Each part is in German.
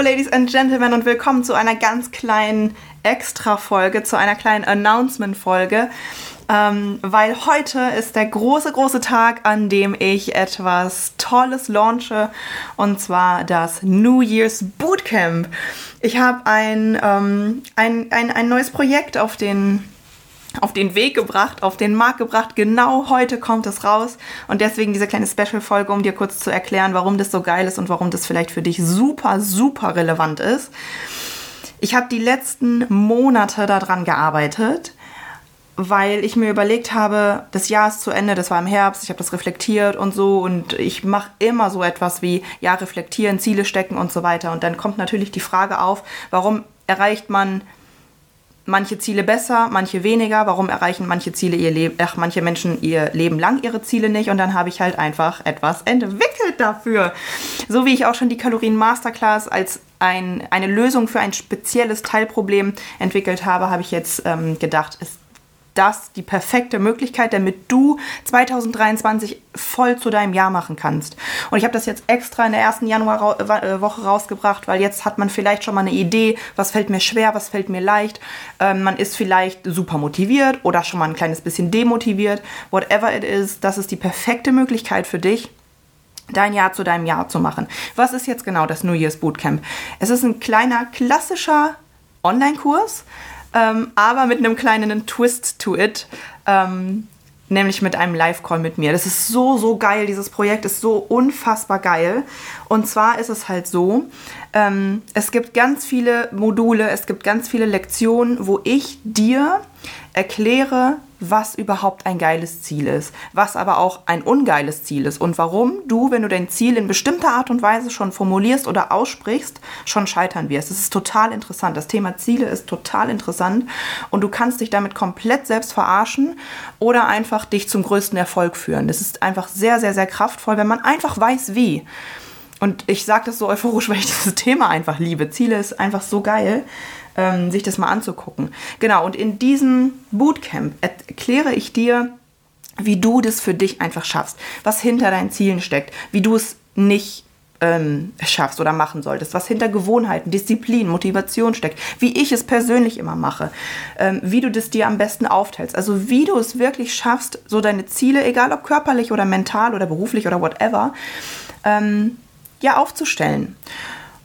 Ladies and Gentlemen, und willkommen zu einer ganz kleinen Extra-Folge, zu einer kleinen Announcement-Folge. Ähm, weil heute ist der große, große Tag, an dem ich etwas Tolles launche, und zwar das New Year's Bootcamp. Ich habe ein, ähm, ein, ein, ein neues Projekt auf den auf den Weg gebracht, auf den Markt gebracht. Genau heute kommt es raus. Und deswegen diese kleine Special-Folge, um dir kurz zu erklären, warum das so geil ist und warum das vielleicht für dich super, super relevant ist. Ich habe die letzten Monate daran gearbeitet, weil ich mir überlegt habe, das Jahr ist zu Ende, das war im Herbst, ich habe das reflektiert und so und ich mache immer so etwas wie, ja, reflektieren, Ziele stecken und so weiter. Und dann kommt natürlich die Frage auf, warum erreicht man manche Ziele besser, manche weniger. Warum erreichen manche Ziele ihr Leben, ach, manche Menschen ihr Leben lang ihre Ziele nicht? Und dann habe ich halt einfach etwas entwickelt dafür. So wie ich auch schon die Kalorien Masterclass als ein, eine Lösung für ein spezielles Teilproblem entwickelt habe, habe ich jetzt ähm, gedacht, es das die perfekte Möglichkeit, damit du 2023 voll zu deinem Jahr machen kannst. Und ich habe das jetzt extra in der ersten Januarwoche rausgebracht, weil jetzt hat man vielleicht schon mal eine Idee, was fällt mir schwer, was fällt mir leicht. Ähm, man ist vielleicht super motiviert oder schon mal ein kleines bisschen demotiviert. Whatever it is, das ist die perfekte Möglichkeit für dich dein Jahr zu deinem Jahr zu machen. Was ist jetzt genau das New Year's Bootcamp? Es ist ein kleiner klassischer Online-Kurs, ähm, aber mit einem kleinen Twist to it. Ähm, nämlich mit einem Live-Call mit mir. Das ist so, so geil. Dieses Projekt ist so unfassbar geil. Und zwar ist es halt so, ähm, es gibt ganz viele Module, es gibt ganz viele Lektionen, wo ich dir erkläre, was überhaupt ein geiles Ziel ist, was aber auch ein ungeiles Ziel ist und warum du, wenn du dein Ziel in bestimmter Art und Weise schon formulierst oder aussprichst, schon scheitern wirst. Das ist total interessant. Das Thema Ziele ist total interessant und du kannst dich damit komplett selbst verarschen oder einfach dich zum größten Erfolg führen. Das ist einfach sehr, sehr, sehr kraftvoll, wenn man einfach weiß, wie. Und ich sage das so euphorisch, weil ich dieses Thema einfach liebe. Ziele ist einfach so geil ähm, sich das mal anzugucken. Genau, und in diesem Bootcamp erkläre ich dir, wie du das für dich einfach schaffst, was hinter deinen Zielen steckt, wie du es nicht ähm, schaffst oder machen solltest, was hinter Gewohnheiten, Disziplin, Motivation steckt, wie ich es persönlich immer mache, ähm, wie du das dir am besten aufteilst. Also wie du es wirklich schaffst, so deine Ziele, egal ob körperlich oder mental oder beruflich oder whatever, ähm, ja aufzustellen.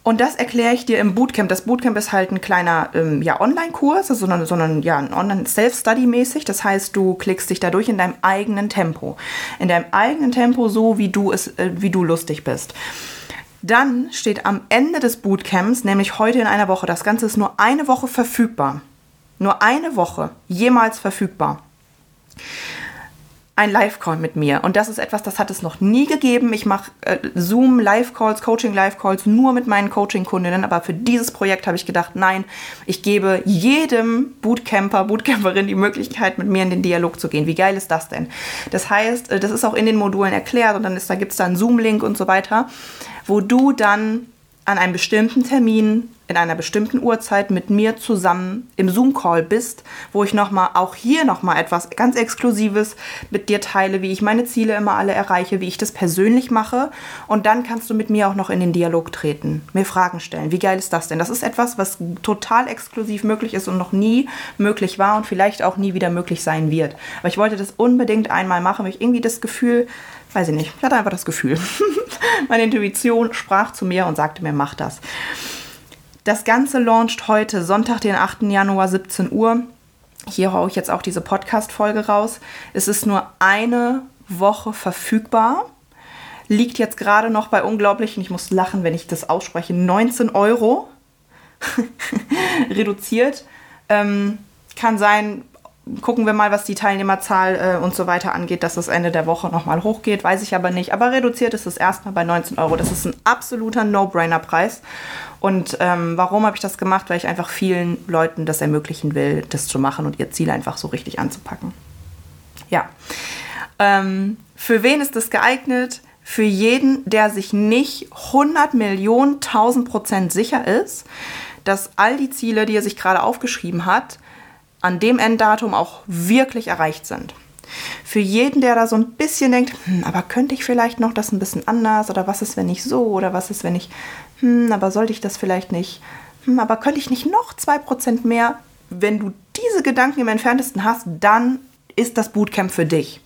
Und das erkläre ich dir im Bootcamp. Das Bootcamp ist halt ein kleiner ähm, ja, Online-Kurs, sondern, sondern ja, ein Online-Self-Study-mäßig. Das heißt, du klickst dich dadurch in deinem eigenen Tempo. In deinem eigenen Tempo, so wie du es, äh, wie du lustig bist. Dann steht am Ende des Bootcamps, nämlich heute in einer Woche, das Ganze ist nur eine Woche verfügbar. Nur eine Woche jemals verfügbar ein Live-Call mit mir. Und das ist etwas, das hat es noch nie gegeben. Ich mache äh, Zoom Live-Calls, Coaching Live-Calls nur mit meinen Coaching-Kundinnen. Aber für dieses Projekt habe ich gedacht, nein, ich gebe jedem Bootcamper, Bootcamperin die Möglichkeit, mit mir in den Dialog zu gehen. Wie geil ist das denn? Das heißt, äh, das ist auch in den Modulen erklärt und dann ist, da gibt es da einen Zoom-Link und so weiter, wo du dann an einem bestimmten Termin in einer bestimmten Uhrzeit mit mir zusammen im Zoom-Call bist, wo ich nochmal, auch hier nochmal etwas ganz Exklusives mit dir teile, wie ich meine Ziele immer alle erreiche, wie ich das persönlich mache. Und dann kannst du mit mir auch noch in den Dialog treten, mir Fragen stellen. Wie geil ist das denn? Das ist etwas, was total exklusiv möglich ist und noch nie möglich war und vielleicht auch nie wieder möglich sein wird. Aber ich wollte das unbedingt einmal machen, weil ich irgendwie das Gefühl, weiß ich nicht, ich hatte einfach das Gefühl. Meine Intuition sprach zu mir und sagte mir, mach das. Das Ganze launcht heute, Sonntag, den 8. Januar, 17 Uhr. Hier haue ich jetzt auch diese Podcast-Folge raus. Es ist nur eine Woche verfügbar. Liegt jetzt gerade noch bei unglaublichen, ich muss lachen, wenn ich das ausspreche, 19 Euro. Reduziert. Ähm, kann sein, gucken wir mal, was die Teilnehmerzahl äh, und so weiter angeht, dass das Ende der Woche nochmal hochgeht. Weiß ich aber nicht. Aber reduziert ist es erstmal bei 19 Euro. Das ist ein absoluter No-Brainer-Preis. Und ähm, warum habe ich das gemacht? Weil ich einfach vielen Leuten das ermöglichen will, das zu machen und ihr Ziel einfach so richtig anzupacken. Ja. Ähm, für wen ist das geeignet? Für jeden, der sich nicht 100 Millionen, 1000 Prozent sicher ist, dass all die Ziele, die er sich gerade aufgeschrieben hat, an dem Enddatum auch wirklich erreicht sind. Für jeden, der da so ein bisschen denkt, hm, aber könnte ich vielleicht noch das ein bisschen anders oder was ist, wenn ich so oder was ist, wenn ich, hm, aber sollte ich das vielleicht nicht, hm, aber könnte ich nicht noch 2% mehr? Wenn du diese Gedanken im entferntesten hast, dann ist das Bootcamp für dich.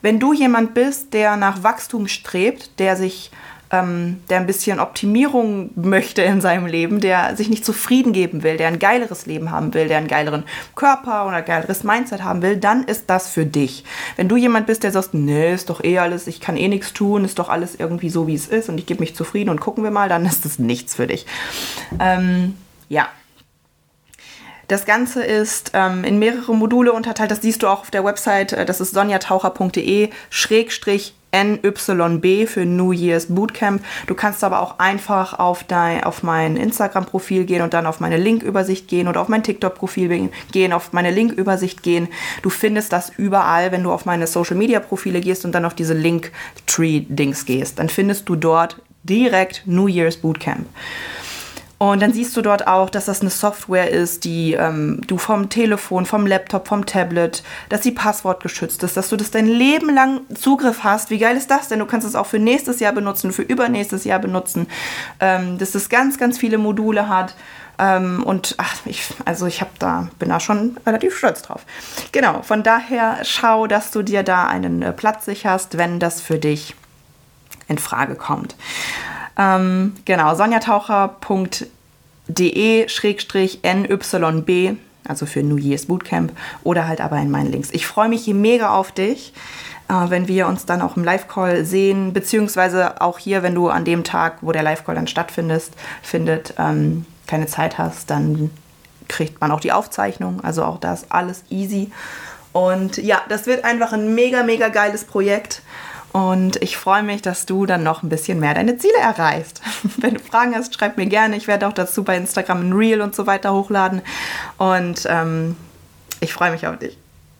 Wenn du jemand bist, der nach Wachstum strebt, der sich ähm, der ein bisschen Optimierung möchte in seinem Leben, der sich nicht zufrieden geben will, der ein geileres Leben haben will, der einen geileren Körper oder ein geileres Mindset haben will, dann ist das für dich. Wenn du jemand bist, der sagt, nee, ist doch eh alles, ich kann eh nichts tun, ist doch alles irgendwie so, wie es ist und ich gebe mich zufrieden und gucken wir mal, dann ist das nichts für dich. Ähm, ja, das Ganze ist ähm, in mehrere Module unterteilt. Das siehst du auch auf der Website. Äh, das ist sonjataucher.de schrägstrich NYB für New Year's Bootcamp. Du kannst aber auch einfach auf, dein, auf mein Instagram-Profil gehen und dann auf meine Linkübersicht gehen oder auf mein TikTok-Profil gehen, auf meine Linkübersicht gehen. Du findest das überall, wenn du auf meine Social-Media-Profile gehst und dann auf diese Linktree-Dings gehst. Dann findest du dort direkt New Year's Bootcamp. Und dann siehst du dort auch, dass das eine Software ist, die ähm, du vom Telefon, vom Laptop, vom Tablet, dass sie passwortgeschützt ist, dass du das dein Leben lang Zugriff hast. Wie geil ist das denn? Du kannst es auch für nächstes Jahr benutzen, für übernächstes Jahr benutzen. Ähm, dass es ganz, ganz viele Module hat. Ähm, und ach, ich, also ich da, bin da schon relativ stolz drauf. Genau, von daher schau, dass du dir da einen äh, Platz sicherst, wenn das für dich in Frage kommt. Ähm, genau, sonjataucher.de-nyb, also für New Year's Bootcamp oder halt aber in meinen Links. Ich freue mich hier mega auf dich, äh, wenn wir uns dann auch im Live-Call sehen, beziehungsweise auch hier, wenn du an dem Tag, wo der Live-Call dann stattfindet, findet, ähm, keine Zeit hast, dann kriegt man auch die Aufzeichnung. Also auch das alles easy. Und ja, das wird einfach ein mega, mega geiles Projekt. Und ich freue mich, dass du dann noch ein bisschen mehr deine Ziele erreichst. Wenn du Fragen hast, schreib mir gerne. Ich werde auch dazu bei Instagram ein Reel und so weiter hochladen. Und ähm, ich freue mich auf dich.